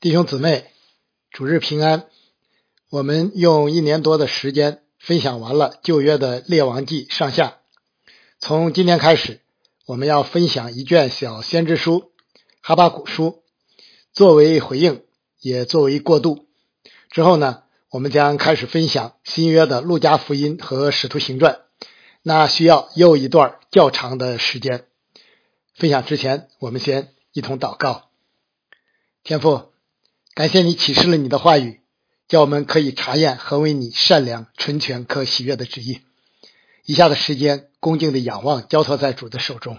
弟兄姊妹，主日平安。我们用一年多的时间分享完了旧约的列王记上下。从今天开始，我们要分享一卷小先知书哈巴谷书，作为回应，也作为过渡。之后呢，我们将开始分享新约的路加福音和使徒行传，那需要又一段较长的时间。分享之前，我们先一同祷告。天父。感谢你启示了你的话语，叫我们可以查验何为你善良、纯全、可喜悦的旨意。以下的时间，恭敬的仰望，交托在主的手中。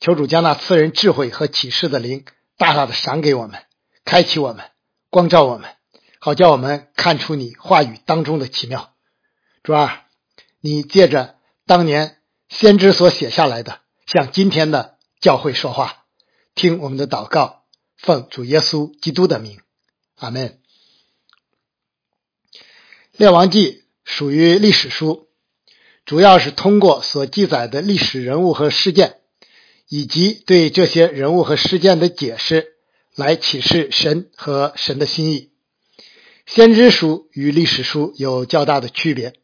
求主将那赐人智慧和启示的灵大大的赏给我们，开启我们，光照我们，好叫我们看出你话语当中的奇妙。主啊，你借着当年先知所写下来的，向今天的教会说话，听我们的祷告。奉主耶稣基督的名，阿门。列王记属于历史书，主要是通过所记载的历史人物和事件，以及对这些人物和事件的解释，来启示神和神的心意。先知书与历史书有较大的区别，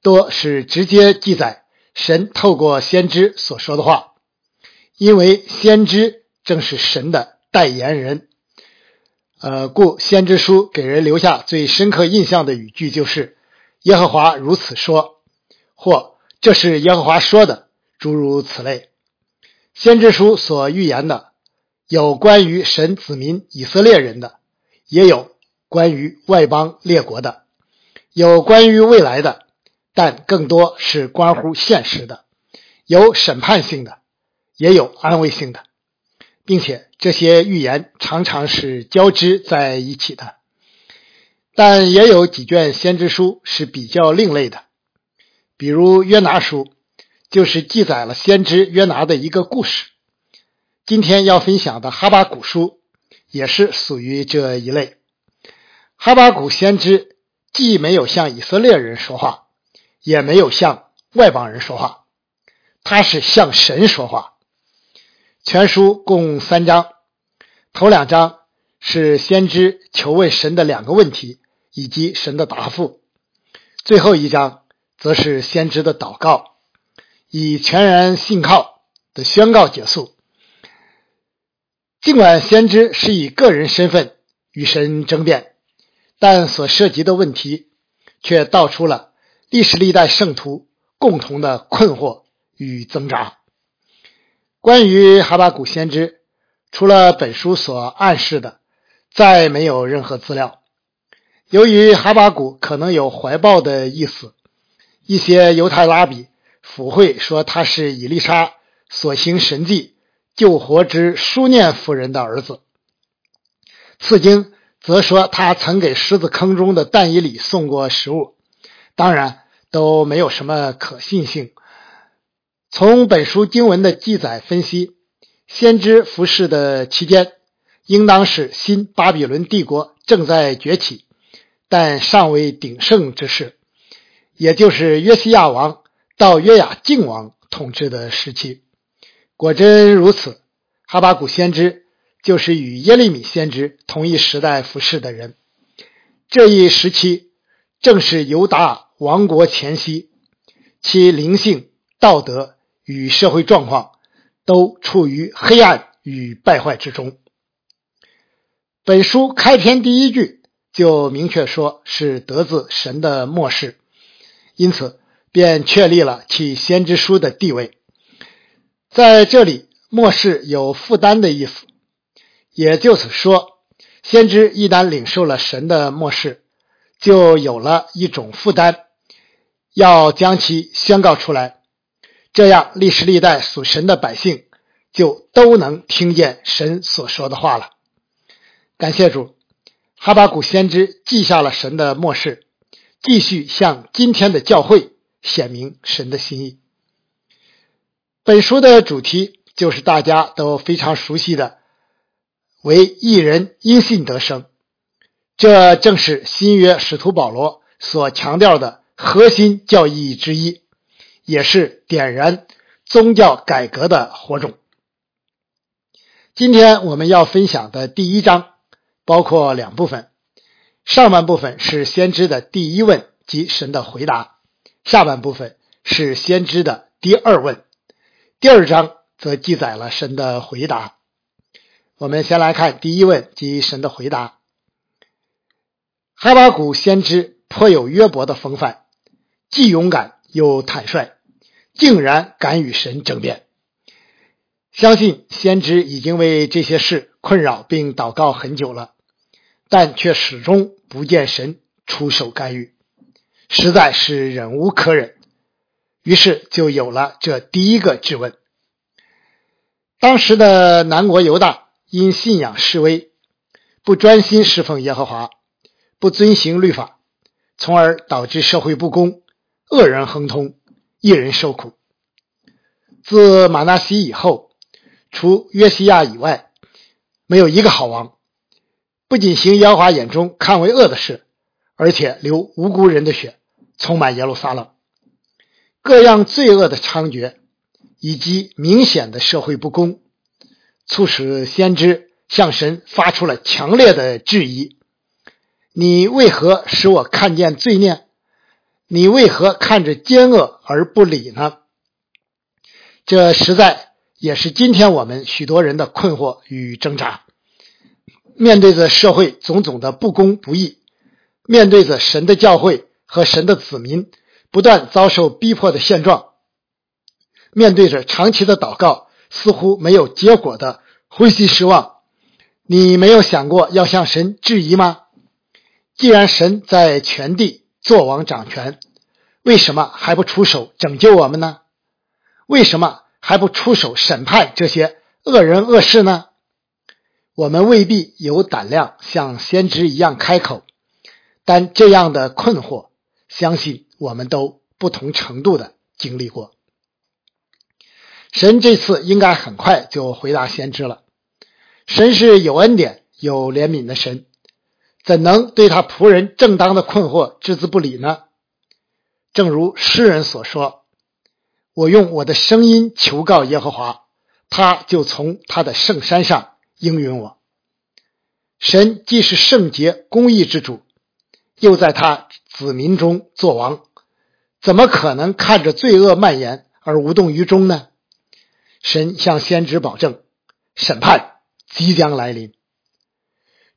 多是直接记载神透过先知所说的话，因为先知正是神的。代言人，呃，故先知书给人留下最深刻印象的语句就是“耶和华如此说”或“这是耶和华说的”，诸如此类。先知书所预言的，有关于神子民以色列人的，也有关于外邦列国的，有关于未来的，但更多是关乎现实的，有审判性的，也有安慰性的。并且这些预言常常是交织在一起的，但也有几卷先知书是比较另类的，比如约拿书，就是记载了先知约拿的一个故事。今天要分享的哈巴谷书也是属于这一类。哈巴谷先知既没有向以色列人说话，也没有向外邦人说话，他是向神说话。全书共三章，头两章是先知求问神的两个问题以及神的答复，最后一章则是先知的祷告，以全然信靠的宣告结束。尽管先知是以个人身份与神争辩，但所涉及的问题却道出了历史历代圣徒共同的困惑与挣扎。关于哈巴谷先知，除了本书所暗示的，再没有任何资料。由于哈巴谷可能有怀抱的意思，一些犹太拉比附会说他是以利沙所行神迹救活之书念夫人的儿子。次经则说他曾给狮子坑中的但以里送过食物，当然都没有什么可信性。从本书经文的记载分析，先知服侍的期间，应当是新巴比伦帝国正在崛起，但尚未鼎盛之时，也就是约西亚王到约雅敬王统治的时期。果真如此，哈巴谷先知就是与耶利米先知同一时代服侍的人。这一时期正是犹大王国前夕，其灵性、道德。与社会状况都处于黑暗与败坏之中。本书开篇第一句就明确说是得自神的漠视，因此便确立了其先知书的地位。在这里，漠视有负担的意思，也就是说，先知一旦领受了神的漠视，就有了一种负担，要将其宣告出来。这样，历史历代属神的百姓就都能听见神所说的话了。感谢主，哈巴谷先知记下了神的末世，继续向今天的教会显明神的心意。本书的主题就是大家都非常熟悉的“为一人因信得生”，这正是新约使徒保罗所强调的核心教义之一。也是点燃宗教改革的火种。今天我们要分享的第一章包括两部分，上半部分是先知的第一问及神的回答，下半部分是先知的第二问。第二章则记载了神的回答。我们先来看第一问及神的回答。哈巴谷先知颇有约伯的风范，既勇敢又坦率，竟然敢与神争辩。相信先知已经为这些事困扰并祷告很久了，但却始终不见神出手干预，实在是忍无可忍。于是就有了这第一个质问。当时的南国犹大因信仰示威，不专心侍奉耶和华，不遵行律法，从而导致社会不公，恶人亨通，一人受苦。自马纳西以后。除约西亚以外，没有一个好王。不仅行妖华眼中看为恶的事，而且流无辜人的血，充满耶路撒冷。各样罪恶的猖獗，以及明显的社会不公，促使先知向神发出了强烈的质疑：“你为何使我看见罪孽？你为何看着奸恶而不理呢？”这实在。也是今天我们许多人的困惑与挣扎。面对着社会种种的不公不义，面对着神的教会和神的子民不断遭受逼迫的现状，面对着长期的祷告似乎没有结果的灰心失望，你没有想过要向神质疑吗？既然神在全地坐王掌权，为什么还不出手拯救我们呢？为什么？还不出手审判这些恶人恶事呢？我们未必有胆量像先知一样开口，但这样的困惑，相信我们都不同程度的经历过。神这次应该很快就回答先知了。神是有恩典、有怜悯的神，怎能对他仆人正当的困惑置之不理呢？正如诗人所说。我用我的声音求告耶和华，他就从他的圣山上应允我。神既是圣洁公义之主，又在他子民中作王，怎么可能看着罪恶蔓延而无动于衷呢？神向先知保证，审判即将来临，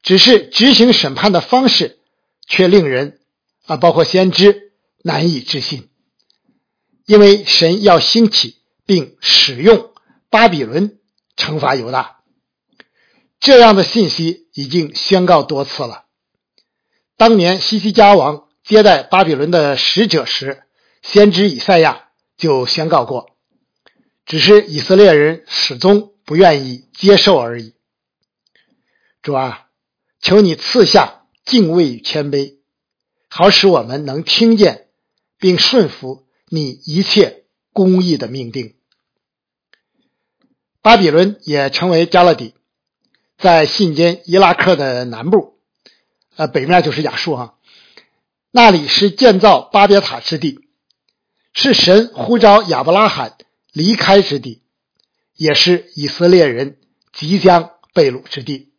只是执行审判的方式却令人啊，包括先知难以置信。因为神要兴起并使用巴比伦惩罚犹大，这样的信息已经宣告多次了。当年西西家王接待巴比伦的使者时，先知以赛亚就宣告过，只是以色列人始终不愿意接受而已。主啊，求你赐下敬畏与谦卑，好使我们能听见并顺服。你一切公义的命定，巴比伦也成为加勒底，在信间伊拉克的南部，呃，北面就是亚述哈，那里是建造巴别塔之地，是神呼召亚伯拉罕离开之地，也是以色列人即将被掳之地。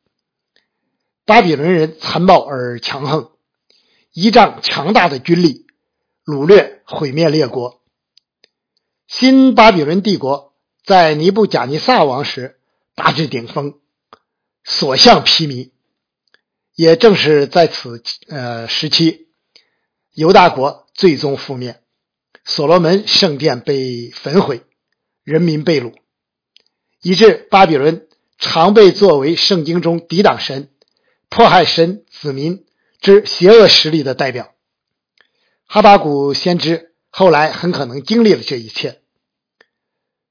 巴比伦人残暴而强横，依仗强大的军力。掳掠、毁灭列国。新巴比伦帝国在尼布贾尼撒王时达至顶峰，所向披靡。也正是在此呃时期，犹大国最终覆灭，所罗门圣殿被焚毁，人民被掳，以致巴比伦常被作为圣经中抵挡神、迫害神子民之邪恶势力的代表。哈巴谷先知后来很可能经历了这一切。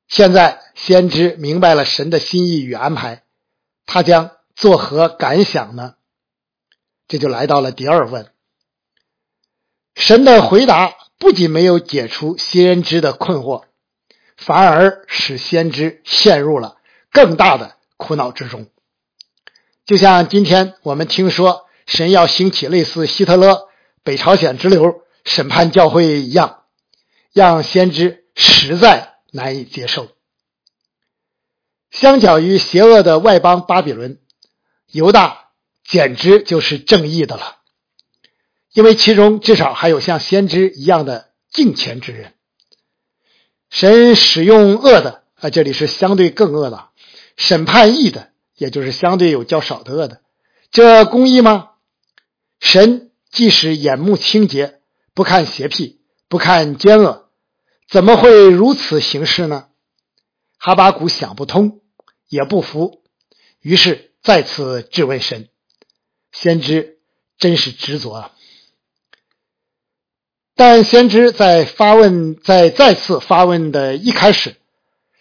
现在先知明白了神的心意与安排，他将作何感想呢？这就来到了第二问。神的回答不仅没有解除先知的困惑，反而使先知陷入了更大的苦恼之中。就像今天我们听说神要兴起类似希特勒、北朝鲜之流。审判教会一样，让先知实在难以接受。相较于邪恶的外邦巴比伦，犹大简直就是正义的了，因为其中至少还有像先知一样的敬虔之人。神使用恶的啊，这里是相对更恶的，审判义的，也就是相对有较少的恶的，这公义吗？神即使眼目清洁，不看邪僻，不看奸恶，怎么会如此行事呢？哈巴谷想不通，也不服，于是再次质问神。先知真是执着啊！但先知在发问，在再次发问的一开始，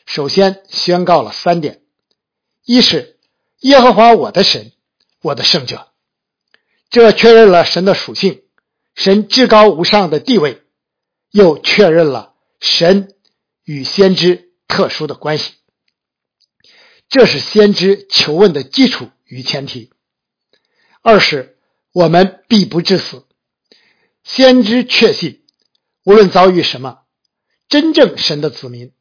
首先宣告了三点：一是耶和华我的神，我的圣者，这确认了神的属性，神至高无上的地位，又确认了神与先知特殊的关系。这是先知求问的基础与前提。二是，我们必不致死。先知确信，无论遭遇什么，真正神的子民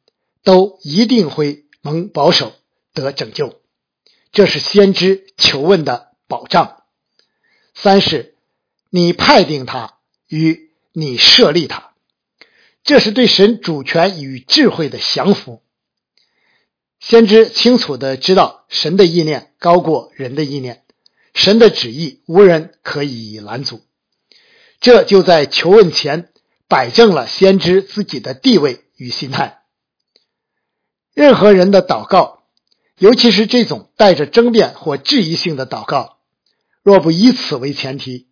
都一定会蒙保守得拯救，这是先知求问的保障。三是，你派定他与你设立他，这是对神主权与智慧的降服。先知清楚的知道，神的意念高过人的意念。神的旨意无人可以拦阻，这就在求问前摆正了先知自己的地位与心态。任何人的祷告，尤其是这种带着争辩或质疑性的祷告，若不以此为前提，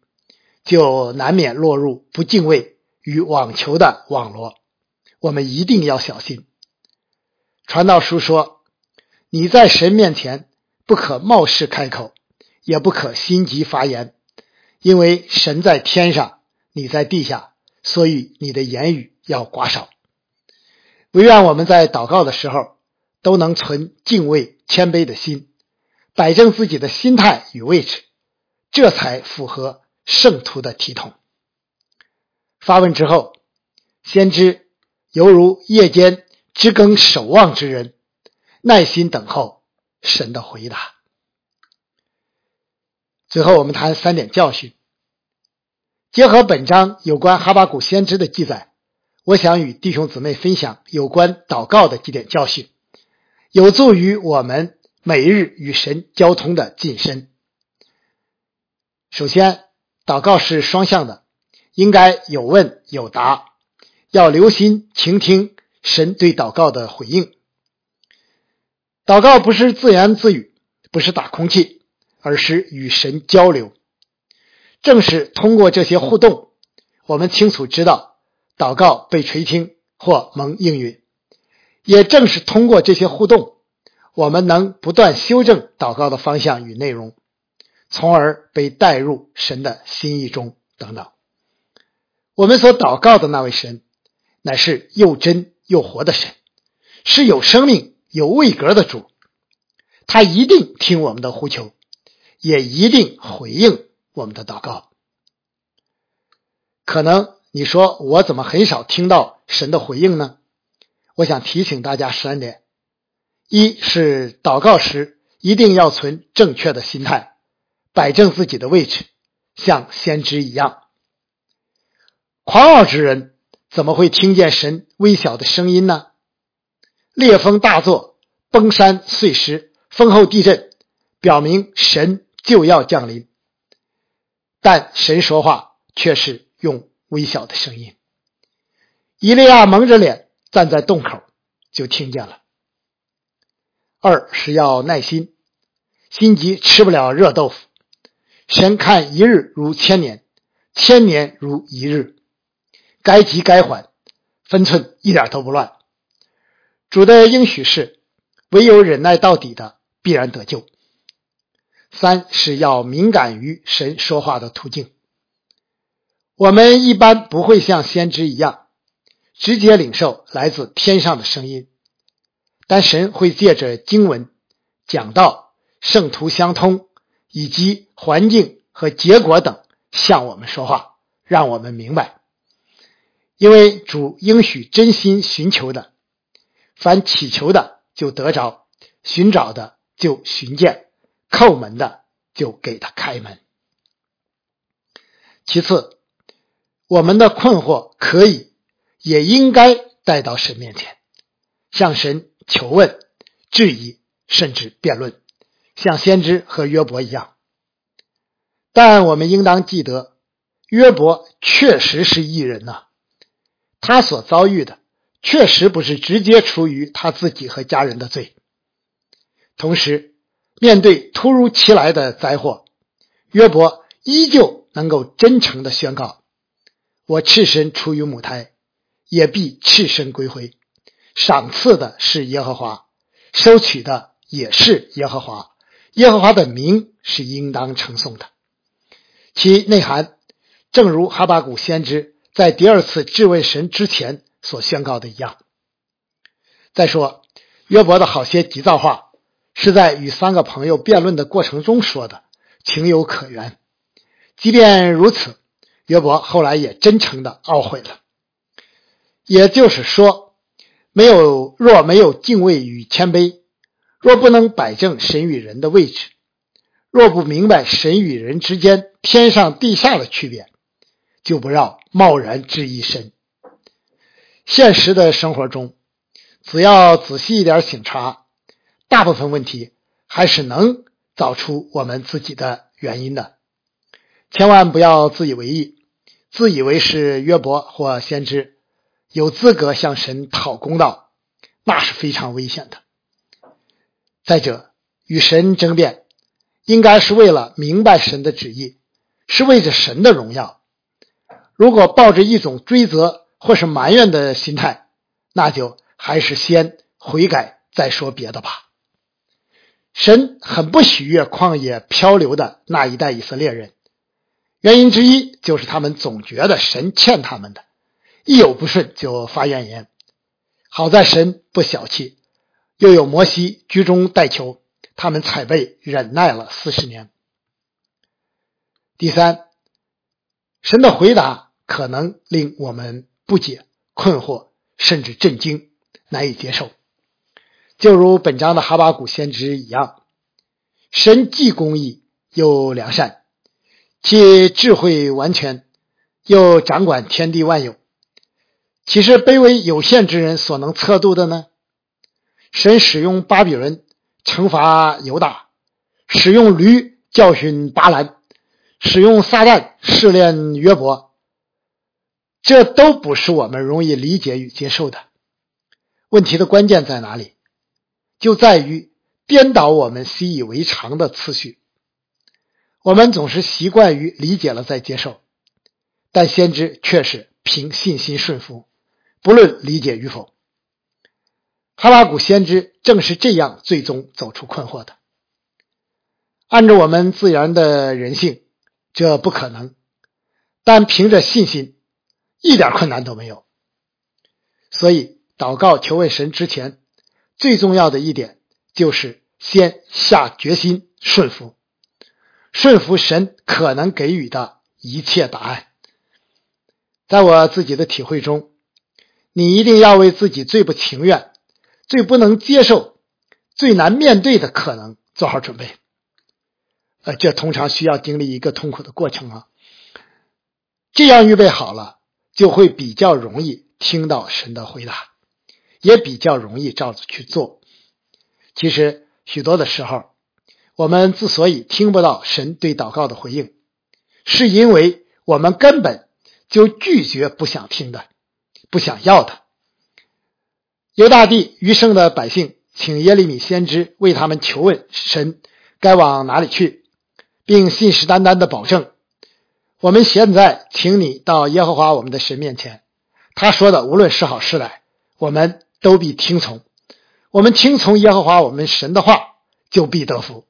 就难免落入不敬畏与网球的网罗。我们一定要小心。传道书说：“你在神面前不可冒失开口。”也不可心急发言，因为神在天上，你在地下，所以你的言语要寡少。唯愿我们在祷告的时候都能存敬畏谦卑的心，摆正自己的心态与位置，这才符合圣徒的体统。发问之后，先知犹如夜间知更守望之人，耐心等候神的回答。最后，我们谈三点教训。结合本章有关哈巴谷先知的记载，我想与弟兄姊妹分享有关祷告的几点教训，有助于我们每日与神交通的近身。首先，祷告是双向的，应该有问有答，要留心倾听神对祷告的回应。祷告不是自言自语，不是打空气。而是与神交流，正是通过这些互动，我们清楚知道祷告被垂听或蒙应允；也正是通过这些互动，我们能不断修正祷告的方向与内容，从而被带入神的心意中等等。我们所祷告的那位神，乃是又真又活的神，是有生命、有位格的主，他一定听我们的呼求。也一定回应我们的祷告。可能你说我怎么很少听到神的回应呢？我想提醒大家三点：一是祷告时一定要存正确的心态，摆正自己的位置，像先知一样。狂傲之人怎么会听见神微小的声音呢？烈风大作，崩山碎石，风后地震，表明神。就要降临，但神说话却是用微小的声音。伊利亚蒙着脸站在洞口，就听见了。二是要耐心，心急吃不了热豆腐。神看一日如千年，千年如一日，该急该缓，分寸一点都不乱。主的应许是，唯有忍耐到底的，必然得救。三是要敏感于神说话的途径。我们一般不会像先知一样直接领受来自天上的声音，但神会借着经文讲道、圣徒相通以及环境和结果等向我们说话，让我们明白。因为主应许真心寻求的，凡祈求的就得着，寻找的就寻见。叩门的就给他开门。其次，我们的困惑可以也应该带到神面前，向神求问、质疑，甚至辩论，像先知和约伯一样。但我们应当记得，约伯确实是异人呐，他所遭遇的确实不是直接出于他自己和家人的罪。同时，面对突如其来的灾祸，约伯依旧能够真诚的宣告：“我赤身出于母胎，也必赤身归回。赏赐的是耶和华，收取的也是耶和华。耶和华的名是应当称颂的。”其内涵，正如哈巴谷先知在第二次质问神之前所宣告的一样。再说，约伯的好些急躁话是在与三个朋友辩论的过程中说的，情有可原。即便如此，约伯后来也真诚的懊悔了。也就是说，没有若没有敬畏与谦卑，若不能摆正神与人的位置。若不明白神与人之间天上地下的区别，就不要贸然质疑神。现实的生活中，只要仔细一点醒察，大部分问题还是能找出我们自己的原因的。千万不要自以为意，自以为是约伯或先知，有资格向神讨公道，那是非常危险的。再者，与神争辩。应该是为了明白神的旨意，是为着神的荣耀。如果抱着一种追责或是埋怨的心态，那就还是先悔改再说别的吧。神很不喜悦旷野漂流的那一代以色列人，原因之一就是他们总觉得神欠他们的，一有不顺就发怨言。好在神不小气，又有摩西居中代求。他们才被忍耐了四十年。第三，神的回答可能令我们不解、困惑，甚至震惊，难以接受。就如本章的哈巴谷先知一样，神既公义又良善，既智慧完全，又掌管天地万有，岂是卑微有限之人所能测度的呢？神使用巴比伦。惩罚犹大，使用驴教训巴兰，使用撒旦试炼约伯，这都不是我们容易理解与接受的。问题的关键在哪里？就在于颠倒我们习以为常的次序。我们总是习惯于理解了再接受，但先知却是凭信心顺服，不论理解与否。哈巴谷先知正是这样最终走出困惑的。按照我们自然的人性，这不可能；但凭着信心，一点困难都没有。所以，祷告求问神之前，最重要的一点就是先下决心顺服，顺服神可能给予的一切答案。在我自己的体会中，你一定要为自己最不情愿。最不能接受、最难面对的可能，做好准备。呃，这通常需要经历一个痛苦的过程啊。这样预备好了，就会比较容易听到神的回答，也比较容易照着去做。其实许多的时候，我们之所以听不到神对祷告的回应，是因为我们根本就拒绝不想听的、不想要的。犹大帝余剩的百姓请耶利米先知为他们求问神该往哪里去，并信誓旦旦的保证：我们现在请你到耶和华我们的神面前，他说的无论是好是歹，我们都必听从。我们听从耶和华我们神的话，就必得福。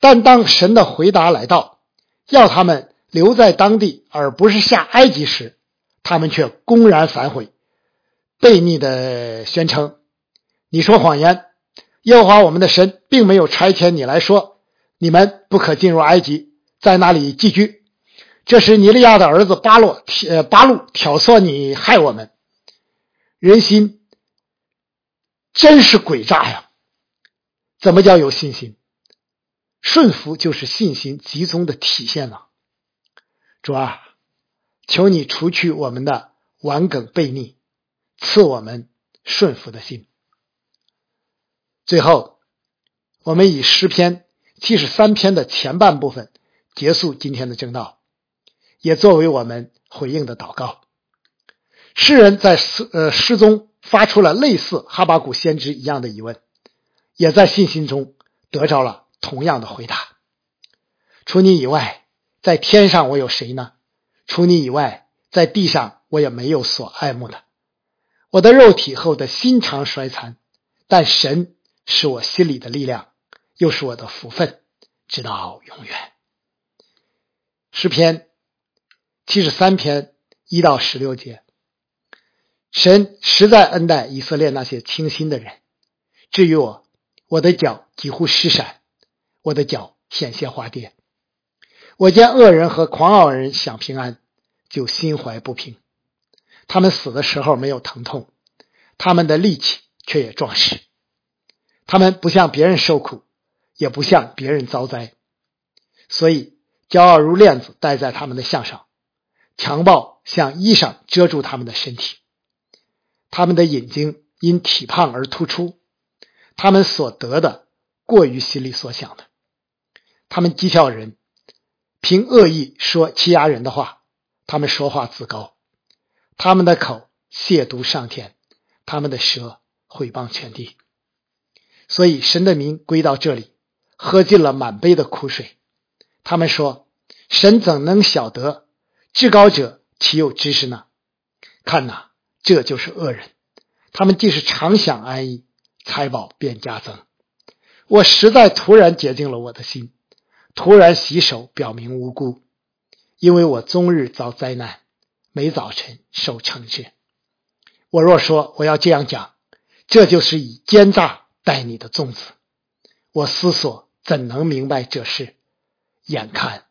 但当神的回答来到，要他们留在当地而不是下埃及时，他们却公然反悔。悖逆的宣称，你说谎言。耶和华我们的神并没有差遣你来说，你们不可进入埃及，在那里寄居。这是尼利亚的儿子巴洛呃巴路挑唆你害我们。人心真是诡诈呀！怎么叫有信心？顺服就是信心集中的体现呢。主啊，求你除去我们的顽梗悖逆，赐我们顺服的心。最后，我们以诗篇七十三篇的前半部分结束今天的正道，也作为我们回应的祷告。诗人在诗呃诗中发出了类似哈巴谷先知一样的疑问，也在信心中得着了同样的回答：除你以外，在天上我有谁呢？除你以外，在地上我也没有所爱慕的。我的肉体后的心肠衰残，但神。是我心里的力量，又是我的福分，直到永远。诗篇七十三篇一到十六节，神实在恩待以色列那些清心的人。至于我，我的脚几乎失闪，我的脚险些滑跌。我见恶人和狂傲人享平安，就心怀不平。他们死的时候没有疼痛，他们的力气却也壮实。他们不向别人受苦，也不向别人遭灾，所以骄傲如链子戴在他们的项上，强暴像衣裳遮住他们的身体。他们的眼睛因体胖而突出，他们所得的过于心里所想的。他们讥笑人，凭恶意说欺压人的话。他们说话自高，他们的口亵渎上天，他们的舌毁谤全地。所以神的名归到这里，喝尽了满杯的苦水。他们说：“神怎能晓得？至高者岂有知识呢？”看呐，这就是恶人。他们既是常享安逸，财宝便加增。我实在突然洁净了我的心，突然洗手，表明无辜，因为我终日遭灾难，每早晨受惩治。我若说我要这样讲，这就是以奸诈。待你的粽子，我思索怎能明白这事？眼看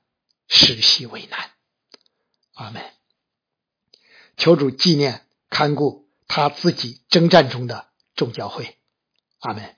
实系为难。阿门。求主纪念看顾他自己征战中的众教会。阿门。